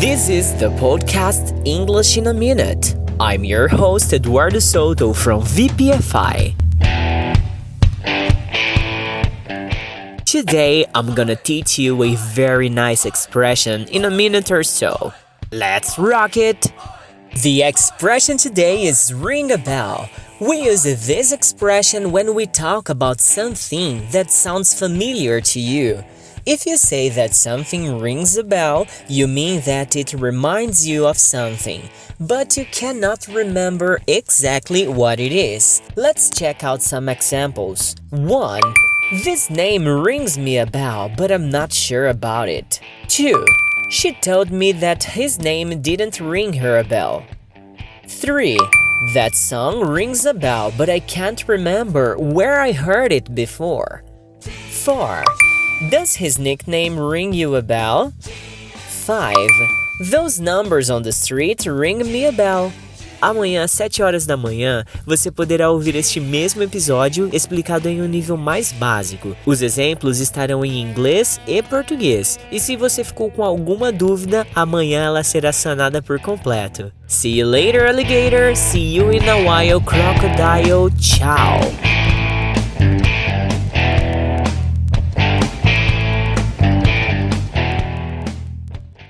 This is the podcast English in a Minute. I'm your host, Eduardo Souto from VPFI. Today, I'm gonna teach you a very nice expression in a minute or so. Let's rock it! The expression today is ring a bell. We use this expression when we talk about something that sounds familiar to you. If you say that something rings a bell, you mean that it reminds you of something, but you cannot remember exactly what it is. Let's check out some examples. 1. This name rings me a bell, but I'm not sure about it. 2. She told me that his name didn't ring her a bell. 3. That song rings a bell, but I can't remember where I heard it before. 4. Does his nickname ring you a bell? 5. Those numbers on the street ring me a bell. Amanhã, às 7 horas da manhã, você poderá ouvir este mesmo episódio explicado em um nível mais básico. Os exemplos estarão em inglês e português. E se você ficou com alguma dúvida, amanhã ela será sanada por completo. See you later, alligator. See you in a while, crocodile. Ciao.